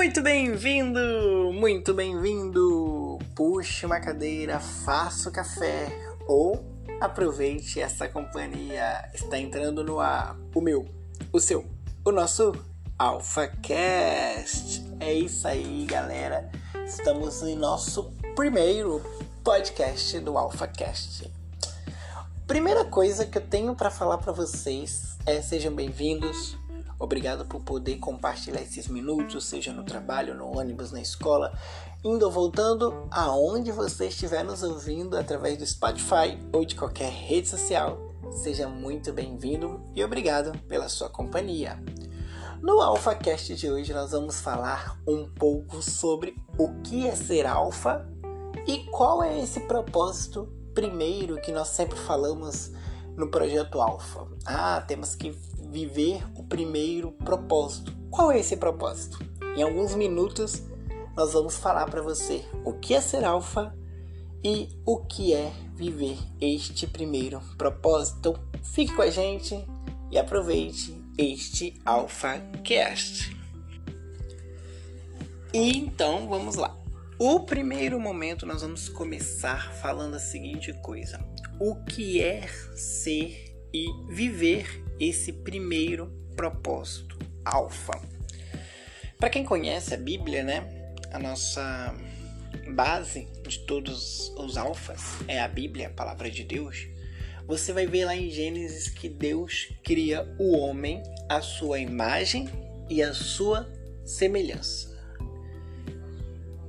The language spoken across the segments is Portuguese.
Muito bem-vindo, muito bem-vindo. Puxe uma cadeira, faça o café ou aproveite essa companhia. Está entrando no ar o meu, o seu, o nosso AlphaCast. É isso aí, galera. Estamos em nosso primeiro podcast do AlphaCast. Primeira coisa que eu tenho para falar para vocês é sejam bem-vindos. Obrigado por poder compartilhar esses minutos, seja no trabalho, no ônibus, na escola, indo ou voltando, aonde você estiver nos ouvindo através do Spotify ou de qualquer rede social. Seja muito bem-vindo e obrigado pela sua companhia. No AlphaCast de hoje nós vamos falar um pouco sobre o que é ser alfa e qual é esse propósito primeiro que nós sempre falamos no projeto Alpha. Ah, temos que viver o primeiro propósito. Qual é esse propósito? Em alguns minutos nós vamos falar para você o que é ser alfa e o que é viver este primeiro propósito. Então, fique com a gente e aproveite este Alpha Cast. E então, vamos lá. O primeiro momento nós vamos começar falando a seguinte coisa: o que é ser e viver esse primeiro propósito alfa. Para quem conhece a Bíblia, né, a nossa base de todos os alfas é a Bíblia, a palavra de Deus. Você vai ver lá em Gênesis que Deus cria o homem à sua imagem e à sua semelhança.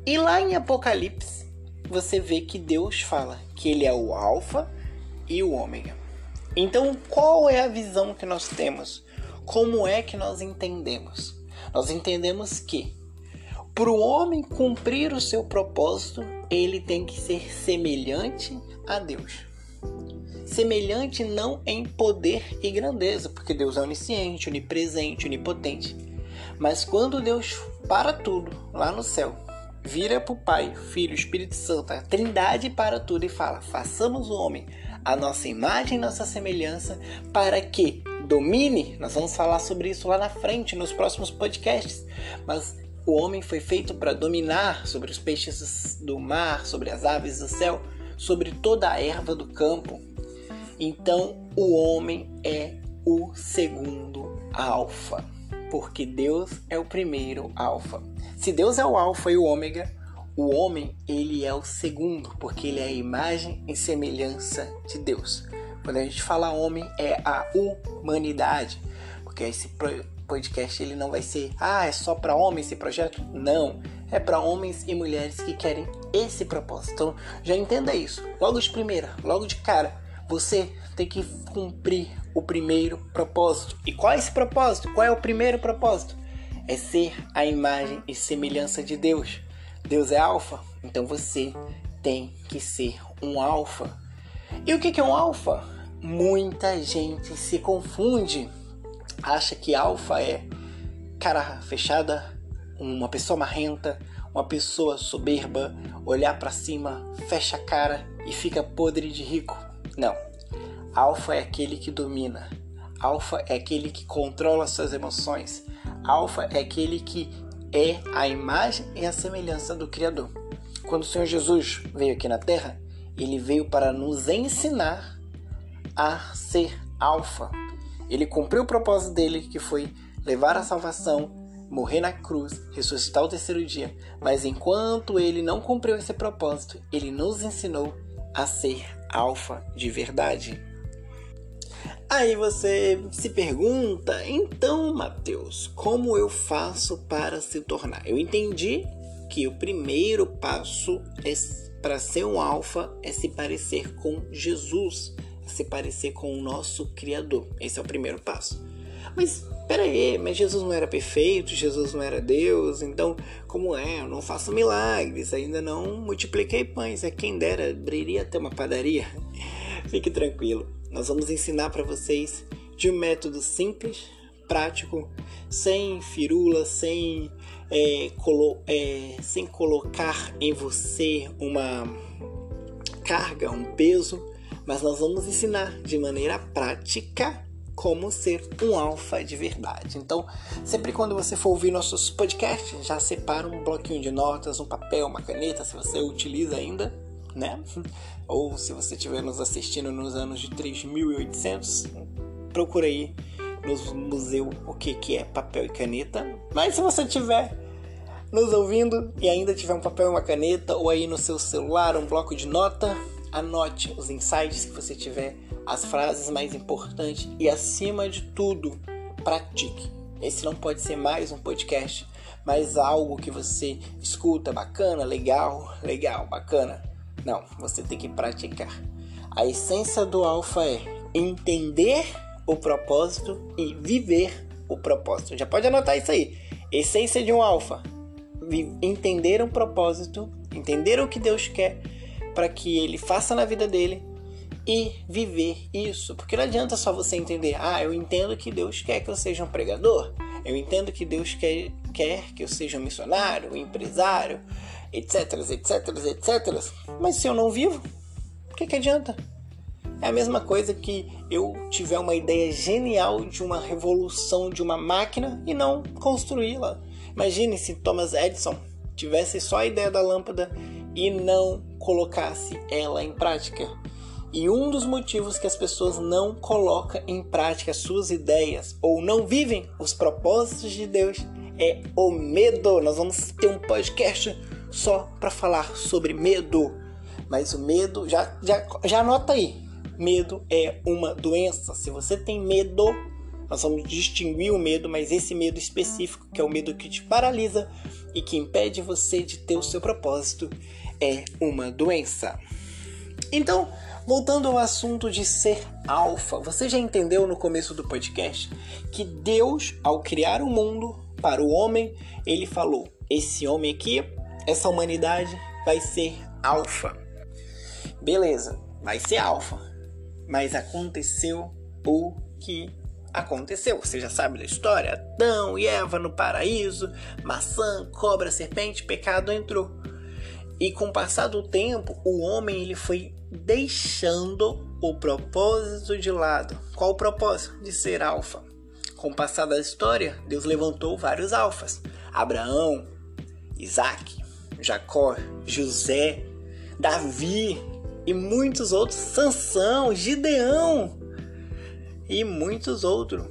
E lá em Apocalipse, você vê que Deus fala que ele é o alfa e o ômega. Então, qual é a visão que nós temos? Como é que nós entendemos? Nós entendemos que para o homem cumprir o seu propósito, ele tem que ser semelhante a Deus. Semelhante não em poder e grandeza, porque Deus é onisciente, onipresente, onipotente. Mas quando Deus para tudo lá no céu, vira para o Pai, Filho, Espírito Santo, a Trindade para tudo e fala: façamos o homem a nossa imagem nossa semelhança, para que domine. Nós vamos falar sobre isso lá na frente, nos próximos podcasts. Mas o homem foi feito para dominar sobre os peixes do mar, sobre as aves do céu, sobre toda a erva do campo. Então, o homem é o segundo alfa, porque Deus é o primeiro alfa. Se Deus é o alfa e o ômega, o homem, ele é o segundo, porque ele é a imagem e semelhança de Deus. Quando a gente fala homem, é a humanidade, porque esse podcast ele não vai ser, ah, é só para homem esse projeto? Não, é para homens e mulheres que querem esse propósito. Então, já entenda isso. Logo de primeira, logo de cara, você tem que cumprir o primeiro propósito. E qual é esse propósito? Qual é o primeiro propósito? É ser a imagem e semelhança de Deus. Deus é alfa, então você tem que ser um alfa. E o que é um alfa? Muita gente se confunde, acha que alfa é cara fechada, uma pessoa marrenta, uma pessoa soberba, olhar para cima, fecha a cara e fica podre de rico. Não. Alfa é aquele que domina. Alfa é aquele que controla suas emoções. Alfa é aquele que é a imagem e a semelhança do Criador. Quando o Senhor Jesus veio aqui na Terra, ele veio para nos ensinar a ser alfa. Ele cumpriu o propósito dele, que foi levar a salvação, morrer na cruz, ressuscitar o terceiro dia. Mas enquanto ele não cumpriu esse propósito, ele nos ensinou a ser alfa de verdade. Aí você se pergunta, então, Mateus, como eu faço para se tornar? Eu entendi que o primeiro passo é, para ser um alfa é se parecer com Jesus, é se parecer com o nosso Criador. Esse é o primeiro passo. Mas pera aí, mas Jesus não era perfeito, Jesus não era Deus, então como é? Eu não faço milagres, ainda não multipliquei pães, é quem dera, abriria até uma padaria. Fique tranquilo nós vamos ensinar para vocês de um método simples, prático, sem firula, sem, é, colo é, sem colocar em você uma carga, um peso, mas nós vamos ensinar de maneira prática como ser um alfa de verdade. Então, sempre quando você for ouvir nossos podcasts, já separa um bloquinho de notas, um papel, uma caneta, se você utiliza ainda, né? Ou se você estiver nos assistindo nos anos de 3800, procura aí no museu o que, que é papel e caneta. Mas se você tiver nos ouvindo e ainda tiver um papel e uma caneta, ou aí no seu celular um bloco de nota, anote os insights que você tiver, as frases mais importantes e, acima de tudo, pratique. Esse não pode ser mais um podcast, mas algo que você escuta bacana, legal, legal, bacana. Não, você tem que praticar. A essência do alfa é entender o propósito e viver o propósito. Já pode anotar isso aí. Essência de um alfa: entender um propósito, entender o que Deus quer para que ele faça na vida dele e viver isso. Porque não adianta só você entender, ah, eu entendo que Deus quer que eu seja um pregador, eu entendo que Deus quer, quer que eu seja um missionário, um empresário, etc, etc, etc. Mas se eu não vivo, o que, que adianta? É a mesma coisa que eu tiver uma ideia genial de uma revolução de uma máquina e não construí-la. Imagine se Thomas Edison tivesse só a ideia da lâmpada e não colocasse ela em prática. E um dos motivos que as pessoas não colocam em prática suas ideias ou não vivem os propósitos de Deus é o medo. Nós vamos ter um podcast só para falar sobre medo. Mas o medo, já, já, já anota aí. Medo é uma doença. Se você tem medo, nós vamos distinguir o medo, mas esse medo específico, que é o medo que te paralisa e que impede você de ter o seu propósito, é uma doença. Então, voltando ao assunto de ser alfa, você já entendeu no começo do podcast que Deus, ao criar o mundo para o homem, ele falou: esse homem aqui, essa humanidade vai ser alfa. Beleza, vai ser alfa. Mas aconteceu o que aconteceu. Você já sabe da história? Adão e Eva no paraíso, maçã, cobra, serpente, pecado entrou. E com o passar do tempo, o homem ele foi deixando o propósito de lado. Qual o propósito? De ser alfa. Com o passar da história, Deus levantou vários alfas: Abraão, Isaac, Jacó, José, Davi e muitos outros, Sansão, Gideão e muitos outros.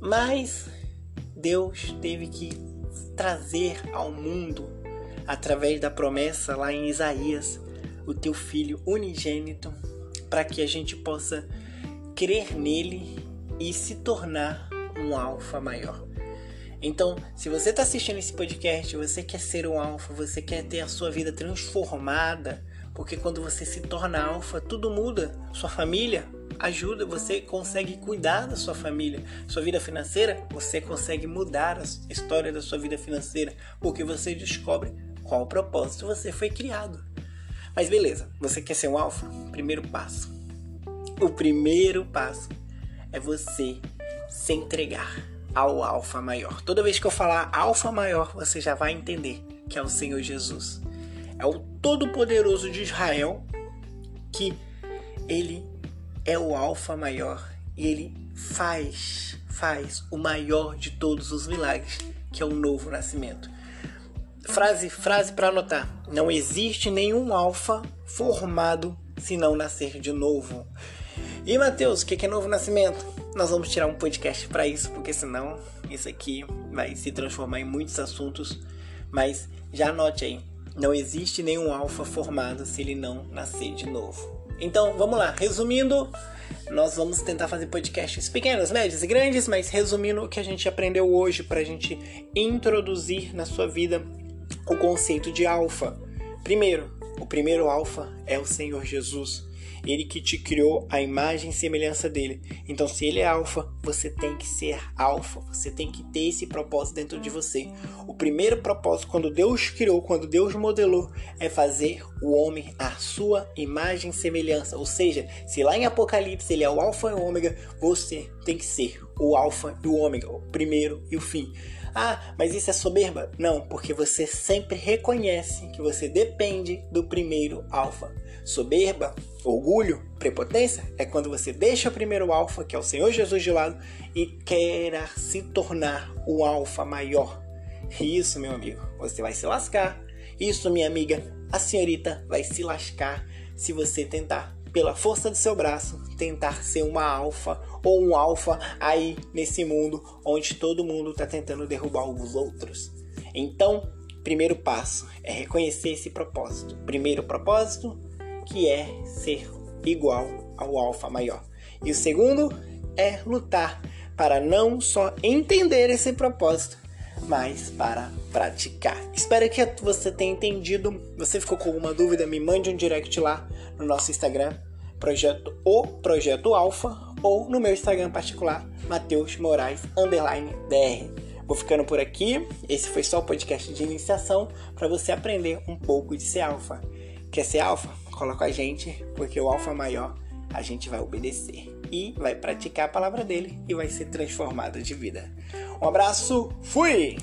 Mas Deus teve que trazer ao mundo através da promessa lá em Isaías, o teu filho unigênito, para que a gente possa crer nele e se tornar um alfa maior. Então, se você está assistindo esse podcast, você quer ser um alfa, você quer ter a sua vida transformada, porque quando você se torna alfa, tudo muda. Sua família ajuda, você consegue cuidar da sua família. Sua vida financeira, você consegue mudar a história da sua vida financeira, porque você descobre qual propósito você foi criado. Mas beleza, você quer ser um alfa? Primeiro passo. O primeiro passo é você se entregar ao alfa maior. Toda vez que eu falar alfa maior, você já vai entender que é o Senhor Jesus. É o todo-poderoso de Israel que ele é o alfa maior e ele faz faz o maior de todos os milagres, que é o novo nascimento. Frase, frase para anotar. Não existe nenhum alfa formado se não nascer de novo. E Mateus, o que é novo nascimento? Nós vamos tirar um podcast para isso, porque senão isso aqui vai se transformar em muitos assuntos. Mas já anote aí, não existe nenhum alfa formado se ele não nascer de novo. Então, vamos lá. Resumindo, nós vamos tentar fazer podcasts pequenos, médios e grandes, mas resumindo o que a gente aprendeu hoje para a gente introduzir na sua vida o conceito de alfa. Primeiro, o primeiro alfa é o Senhor Jesus. Ele que te criou a imagem e semelhança dele. Então, se ele é alfa, você tem que ser alfa. Você tem que ter esse propósito dentro de você. O primeiro propósito, quando Deus criou, quando Deus modelou, é fazer o homem à sua imagem e semelhança. Ou seja, se lá em Apocalipse ele é o alfa e o ômega, você tem que ser o alfa e o ômega, o primeiro e o fim. Ah, mas isso é soberba? Não, porque você sempre reconhece que você depende do primeiro alfa. Soberba, orgulho, prepotência é quando você deixa o primeiro alfa, que é o Senhor Jesus, de lado e queira se tornar o alfa maior. Isso, meu amigo, você vai se lascar. Isso, minha amiga, a senhorita vai se lascar se você tentar, pela força do seu braço, tentar ser uma alfa ou um alfa aí nesse mundo onde todo mundo está tentando derrubar os outros. Então, primeiro passo é reconhecer esse propósito. Primeiro propósito, que é ser igual ao alfa maior. E o segundo é lutar para não só entender esse propósito, mas para praticar. Espero que você tenha entendido. Você ficou com alguma dúvida? Me mande um direct lá no nosso Instagram, projeto o projeto Alfa, ou no meu Instagram particular, Matheus Moraes underline dr. Vou ficando por aqui. Esse foi só o podcast de iniciação para você aprender um pouco de ser alfa. Quer ser alfa? Coloca a gente, porque o alfa maior a gente vai obedecer e vai praticar a palavra dele e vai ser transformado de vida. Um abraço, fui!